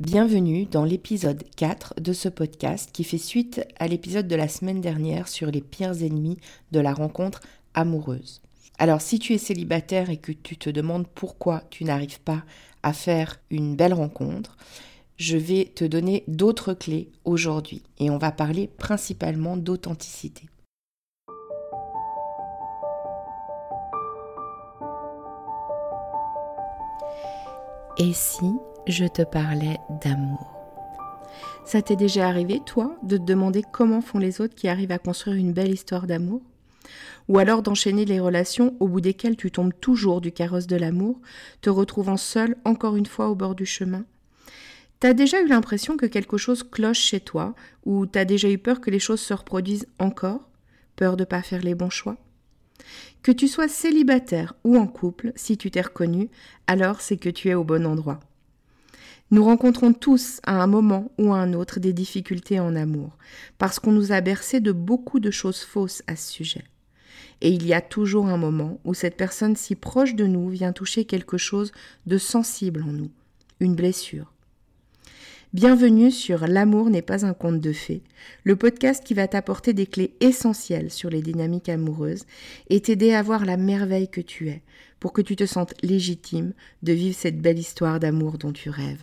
Bienvenue dans l'épisode 4 de ce podcast qui fait suite à l'épisode de la semaine dernière sur les pires ennemis de la rencontre amoureuse. Alors si tu es célibataire et que tu te demandes pourquoi tu n'arrives pas à faire une belle rencontre, je vais te donner d'autres clés aujourd'hui et on va parler principalement d'authenticité. Et si je te parlais d'amour. Ça t'est déjà arrivé, toi, de te demander comment font les autres qui arrivent à construire une belle histoire d'amour? Ou alors d'enchaîner les relations au bout desquelles tu tombes toujours du carrosse de l'amour, te retrouvant seul encore une fois au bord du chemin? T'as déjà eu l'impression que quelque chose cloche chez toi, ou t'as déjà eu peur que les choses se reproduisent encore? Peur de pas faire les bons choix? Que tu sois célibataire ou en couple, si tu t'es reconnu, alors c'est que tu es au bon endroit. Nous rencontrons tous à un moment ou à un autre des difficultés en amour, parce qu'on nous a bercé de beaucoup de choses fausses à ce sujet. Et il y a toujours un moment où cette personne si proche de nous vient toucher quelque chose de sensible en nous, une blessure, Bienvenue sur L'amour n'est pas un conte de fées, le podcast qui va t'apporter des clés essentielles sur les dynamiques amoureuses et t'aider à voir la merveille que tu es, pour que tu te sentes légitime de vivre cette belle histoire d'amour dont tu rêves,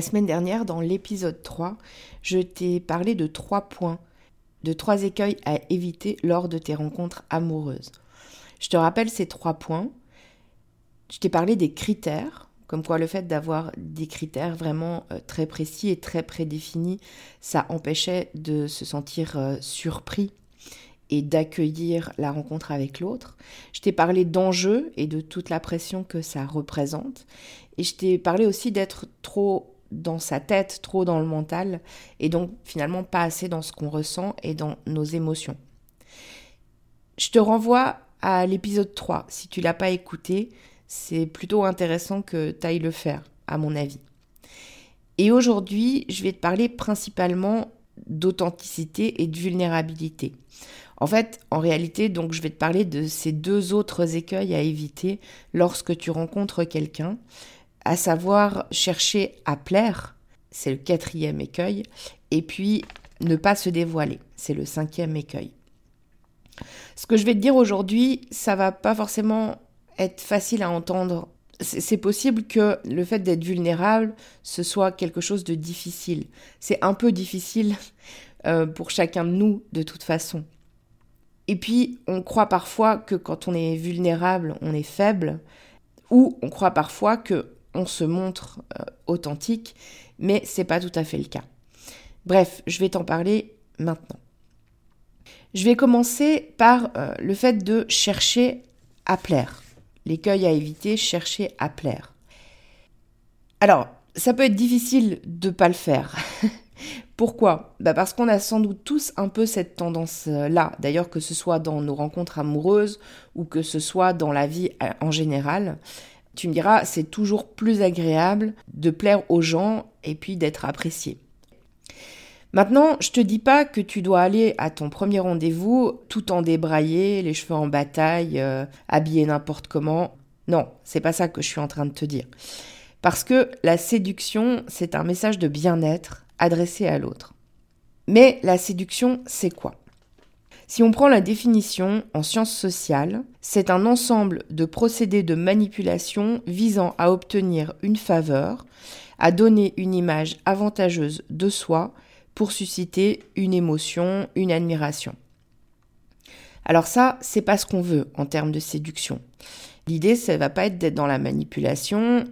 La semaine dernière, dans l'épisode 3, je t'ai parlé de trois points de trois écueils à éviter lors de tes rencontres amoureuses. Je te rappelle ces trois points. Je t'ai parlé des critères, comme quoi le fait d'avoir des critères vraiment euh, très précis et très prédéfinis, ça empêchait de se sentir euh, surpris et d'accueillir la rencontre avec l'autre. Je t'ai parlé d'enjeux et de toute la pression que ça représente. Et je t'ai parlé aussi d'être trop dans sa tête, trop dans le mental, et donc finalement pas assez dans ce qu'on ressent et dans nos émotions. Je te renvoie à l'épisode 3. Si tu l'as pas écouté, c'est plutôt intéressant que tu ailles le faire, à mon avis. Et aujourd'hui, je vais te parler principalement d'authenticité et de vulnérabilité. En fait, en réalité, donc je vais te parler de ces deux autres écueils à éviter lorsque tu rencontres quelqu'un à savoir chercher à plaire, c'est le quatrième écueil, et puis ne pas se dévoiler, c'est le cinquième écueil. Ce que je vais te dire aujourd'hui, ça va pas forcément être facile à entendre. C'est possible que le fait d'être vulnérable, ce soit quelque chose de difficile. C'est un peu difficile euh, pour chacun de nous, de toute façon. Et puis, on croit parfois que quand on est vulnérable, on est faible, ou on croit parfois que on se montre euh, authentique, mais c'est pas tout à fait le cas. Bref, je vais t'en parler maintenant. Je vais commencer par euh, le fait de chercher à plaire. L'écueil à éviter, chercher à plaire. Alors, ça peut être difficile de ne pas le faire. Pourquoi? Bah Parce qu'on a sans doute tous un peu cette tendance-là. D'ailleurs, que ce soit dans nos rencontres amoureuses ou que ce soit dans la vie euh, en général. Tu me diras, c'est toujours plus agréable de plaire aux gens et puis d'être apprécié. Maintenant, je te dis pas que tu dois aller à ton premier rendez-vous tout en débraillé, les cheveux en bataille, euh, habillé n'importe comment. Non, c'est pas ça que je suis en train de te dire. Parce que la séduction, c'est un message de bien-être adressé à l'autre. Mais la séduction, c'est quoi? Si on prend la définition en sciences sociales, c'est un ensemble de procédés de manipulation visant à obtenir une faveur, à donner une image avantageuse de soi pour susciter une émotion, une admiration. Alors ça, c'est pas ce qu'on veut en termes de séduction. L'idée, ça va pas être d'être dans la manipulation,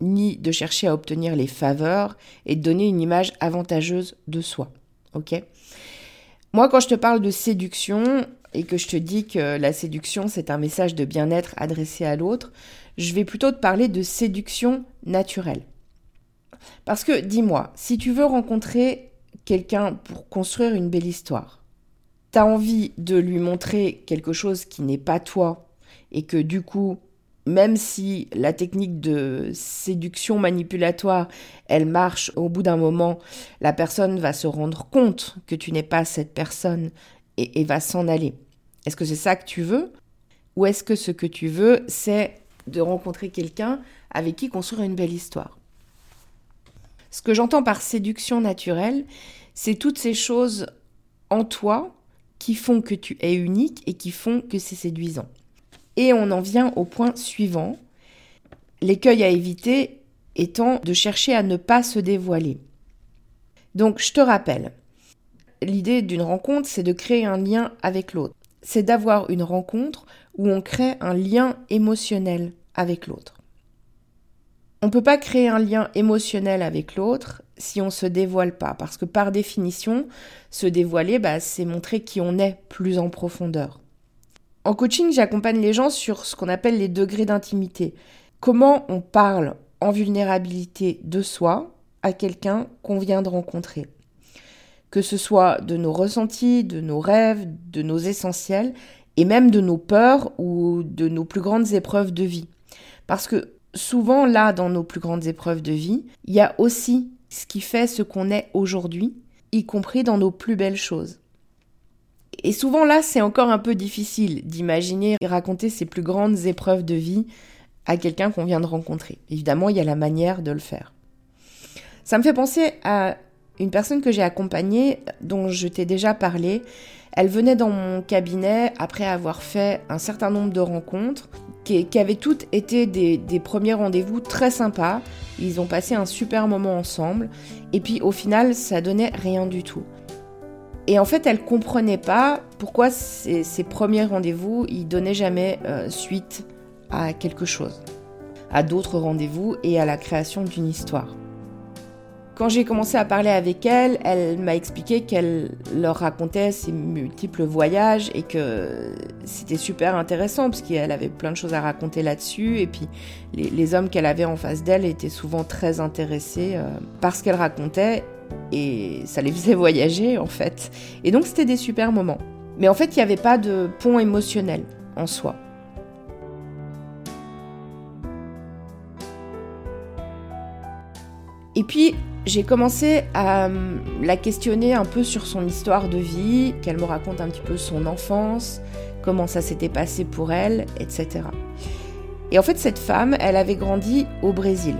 ni de chercher à obtenir les faveurs et de donner une image avantageuse de soi. Ok? Moi, quand je te parle de séduction, et que je te dis que la séduction, c'est un message de bien-être adressé à l'autre, je vais plutôt te parler de séduction naturelle. Parce que dis-moi, si tu veux rencontrer quelqu'un pour construire une belle histoire, tu as envie de lui montrer quelque chose qui n'est pas toi et que du coup, même si la technique de séduction manipulatoire, elle marche, au bout d'un moment, la personne va se rendre compte que tu n'es pas cette personne et, va s'en aller. Est-ce que c'est ça que tu veux? Ou est-ce que ce que tu veux, c'est de rencontrer quelqu'un avec qui construire une belle histoire? Ce que j'entends par séduction naturelle, c'est toutes ces choses en toi qui font que tu es unique et qui font que c'est séduisant. Et on en vient au point suivant. L'écueil à éviter étant de chercher à ne pas se dévoiler. Donc je te rappelle, l'idée d'une rencontre, c'est de créer un lien avec l'autre. C'est d'avoir une rencontre où on crée un lien émotionnel avec l'autre. On ne peut pas créer un lien émotionnel avec l'autre si on ne se dévoile pas, parce que par définition, se dévoiler, bah, c'est montrer qui on est plus en profondeur. En coaching, j'accompagne les gens sur ce qu'on appelle les degrés d'intimité. Comment on parle en vulnérabilité de soi à quelqu'un qu'on vient de rencontrer. Que ce soit de nos ressentis, de nos rêves, de nos essentiels, et même de nos peurs ou de nos plus grandes épreuves de vie. Parce que souvent, là, dans nos plus grandes épreuves de vie, il y a aussi ce qui fait ce qu'on est aujourd'hui, y compris dans nos plus belles choses. Et souvent là, c'est encore un peu difficile d'imaginer et raconter ses plus grandes épreuves de vie à quelqu'un qu'on vient de rencontrer. Évidemment, il y a la manière de le faire. Ça me fait penser à une personne que j'ai accompagnée, dont je t'ai déjà parlé. Elle venait dans mon cabinet après avoir fait un certain nombre de rencontres qui, avaient toutes été des, des premiers rendez-vous très sympas. Ils ont passé un super moment ensemble. Et puis au final, ça donnait rien du tout. Et en fait, elle comprenait pas pourquoi ces, premiers rendez-vous, ils donnaient jamais euh, suite à quelque chose, à d'autres rendez-vous et à la création d'une histoire. Quand j'ai commencé à parler avec elle, elle m'a expliqué qu'elle leur racontait ses multiples voyages et que c'était super intéressant parce qu'elle avait plein de choses à raconter là-dessus. Et puis les, hommes qu'elle avait en face d'elle étaient souvent très intéressés euh, par ce qu'elle racontait et ça les faisait voyager en fait. Et donc c'était des super moments. Mais en fait, il n'y avait pas de pont émotionnel en soi. Et puis, j'ai commencé à euh, la questionner un peu sur son histoire de vie, qu'elle me raconte un petit peu son enfance, comment ça s'était passé pour elle, etc. Et en fait, cette femme, elle avait grandi au Brésil.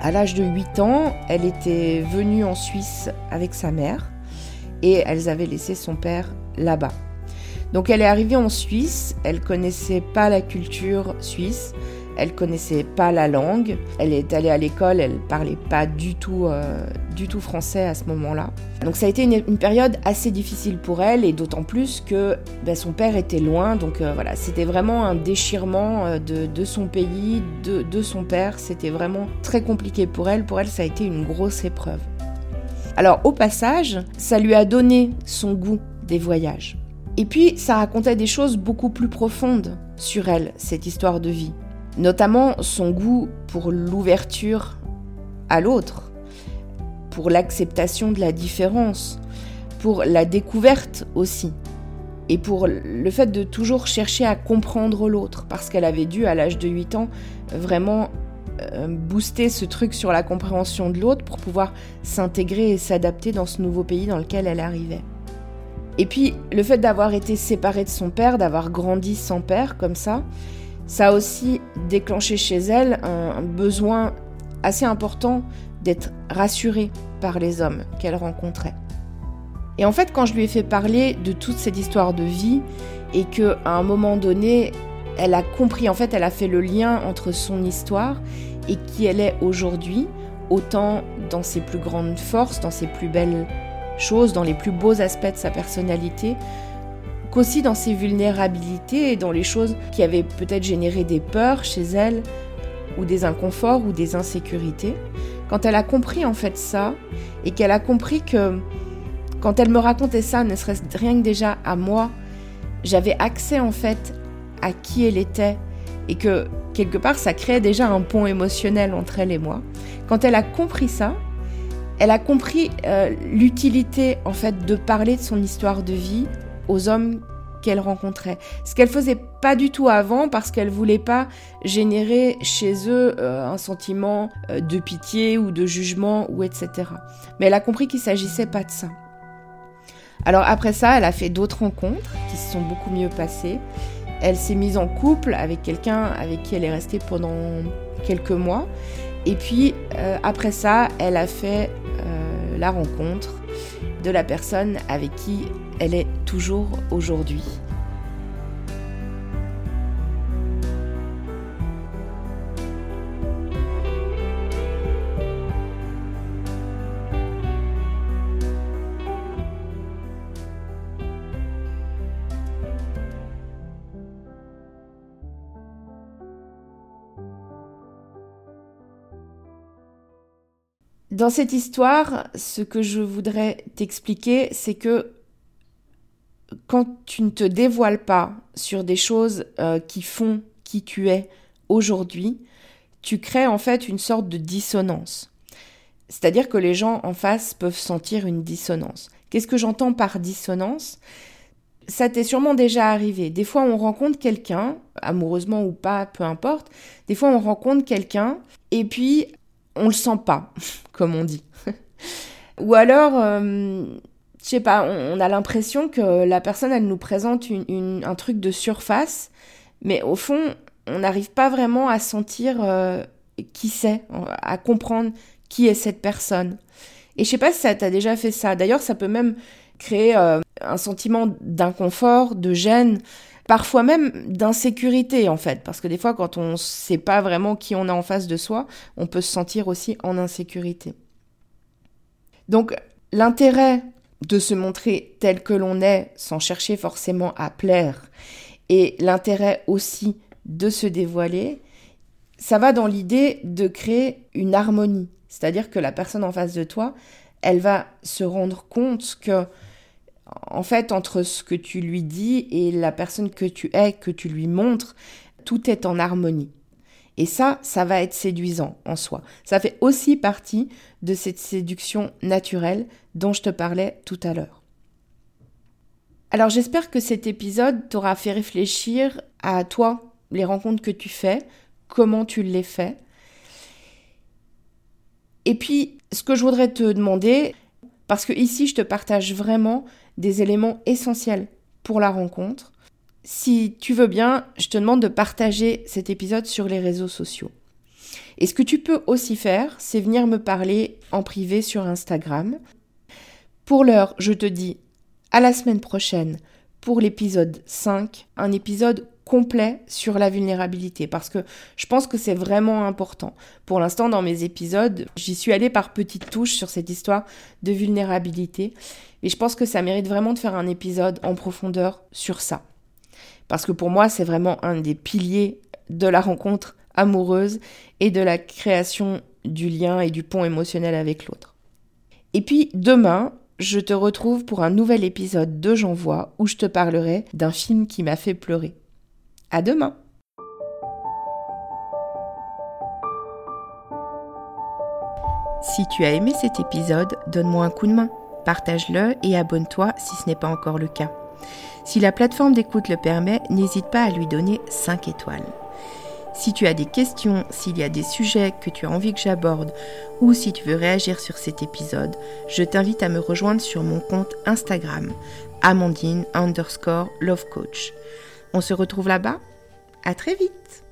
À l'âge de 8 ans, elle était venue en Suisse avec sa mère et elles avaient laissé son père là-bas. Donc elle est arrivée en Suisse, elle connaissait pas la culture suisse, elle connaissait pas la langue, elle est allée à l'école, elle parlait pas du tout, euh, du tout français à ce moment-là. Donc ça a été une, période assez difficile pour elle et d'autant plus que ben, son père était loin, donc euh, voilà, c'était vraiment un déchirement euh, de, son pays, de, de son père, c'était vraiment très compliqué pour elle, pour elle ça a été une grosse épreuve. Alors au passage, ça lui a donné son goût des voyages. Et puis ça racontait des choses beaucoup plus profondes sur elle, cette histoire de vie notamment son goût pour l'ouverture à l'autre, pour l'acceptation de la différence, pour la découverte aussi, et pour le fait de toujours chercher à comprendre l'autre, parce qu'elle avait dû, à l'âge de 8 ans, vraiment euh, booster ce truc sur la compréhension de l'autre pour pouvoir s'intégrer et s'adapter dans ce nouveau pays dans lequel elle arrivait. Et puis, le fait d'avoir été séparée de son père, d'avoir grandi sans père comme ça, ça a aussi déclenché chez elle un, besoin assez important d'être rassurée par les hommes qu'elle rencontrait. Et en fait, quand je lui ai fait parler de toute cette histoire de vie et que à un moment donné, elle a compris, en fait, elle a fait le lien entre son histoire et qui elle est aujourd'hui, autant dans ses plus grandes forces, dans ses plus belles choses, dans les plus beaux aspects de sa personnalité, qu'aussi dans ses vulnérabilités et dans les choses qui avaient peut-être généré des peurs chez elle, ou des inconforts, ou des insécurités. Quand elle a compris en fait ça, et qu'elle a compris que quand elle me racontait ça, ne serait-ce rien que déjà à moi, j'avais accès en fait à qui elle était et que quelque part ça créait déjà un pont émotionnel entre elle et moi. Quand elle a compris ça, elle a compris euh, l'utilité en fait de parler de son histoire de vie aux hommes qu'elle rencontrait. Ce qu'elle faisait pas du tout avant parce qu'elle voulait pas générer chez eux euh, un sentiment euh, de pitié ou de jugement ou etc. Mais elle a compris qu'il s'agissait pas de ça. Alors après ça, elle a fait d'autres rencontres qui se sont beaucoup mieux passées. Elle s'est mise en couple avec quelqu'un avec qui elle est restée pendant quelques mois. Et puis euh, après ça, elle a fait la rencontre de la personne avec qui elle est toujours aujourd'hui. Dans cette histoire, ce que je voudrais t'expliquer, c'est que quand tu ne te dévoiles pas sur des choses euh, qui font qui tu es aujourd'hui, tu crées en fait une sorte de dissonance. C'est-à-dire que les gens en face peuvent sentir une dissonance. Qu'est-ce que j'entends par dissonance? Ça t'est sûrement déjà arrivé. Des fois, on rencontre quelqu'un, amoureusement ou pas, peu importe. Des fois, on rencontre quelqu'un et puis on le sent pas, comme on dit. ou alors, euh, je sais pas, on, a l'impression que la personne, elle nous présente un truc de surface, mais au fond, on n'arrive pas vraiment à sentir euh, qui c'est, à comprendre qui est cette personne. Et je sais pas si ça t'a déjà fait ça. D'ailleurs, ça peut même créer euh, un sentiment d'inconfort, de gêne, parfois même d'insécurité en fait, parce que des fois, quand on ne sait pas vraiment qui on a en face de soi, on peut se sentir aussi en insécurité. Donc, l'intérêt de se montrer tel que l'on est sans chercher forcément à plaire et l'intérêt aussi de se dévoiler, ça va dans l'idée de créer une harmonie. C'est-à-dire que la personne en face de toi, elle va se rendre compte que, en fait, entre ce que tu lui dis et la personne que tu es, que tu lui montres, tout est en harmonie. Et ça, ça va être séduisant en soi. Ça fait aussi partie de cette séduction naturelle dont je te parlais tout à l'heure. Alors j'espère que cet épisode t'aura fait réfléchir à toi, les rencontres que tu fais, comment tu les fais. Et puis, ce que je voudrais te demander, parce que ici je te partage vraiment des éléments essentiels pour la rencontre, si tu veux bien, je te demande de partager cet épisode sur les réseaux sociaux. Et ce que tu peux aussi faire, c'est venir me parler en privé sur Instagram. Pour l'heure, je te dis à la semaine prochaine pour l'épisode 5, un épisode complet sur la vulnérabilité parce que je pense que c'est vraiment important. Pour l'instant, dans mes épisodes, j'y suis allée par petites touches sur cette histoire de vulnérabilité et je pense que ça mérite vraiment de faire un épisode en profondeur sur ça parce que pour moi, c'est vraiment un des piliers de la rencontre amoureuse et de la création du lien et du pont émotionnel avec l'autre. Et puis demain, je te retrouve pour un nouvel épisode de J'envoie où je te parlerai d'un film qui m'a fait pleurer. À demain! Si tu as aimé cet épisode, donne-moi un coup de main, partage-le et abonne-toi si ce n'est pas encore le cas. Si la plateforme d'écoute le permet, n'hésite pas à lui donner 5 étoiles. Si tu as des questions, s'il y a des sujets que tu as envie que j'aborde ou si tu veux réagir sur cet épisode, je t'invite à me rejoindre sur mon compte Instagram, Amandine underscore Love Coach. On se retrouve là-bas À très vite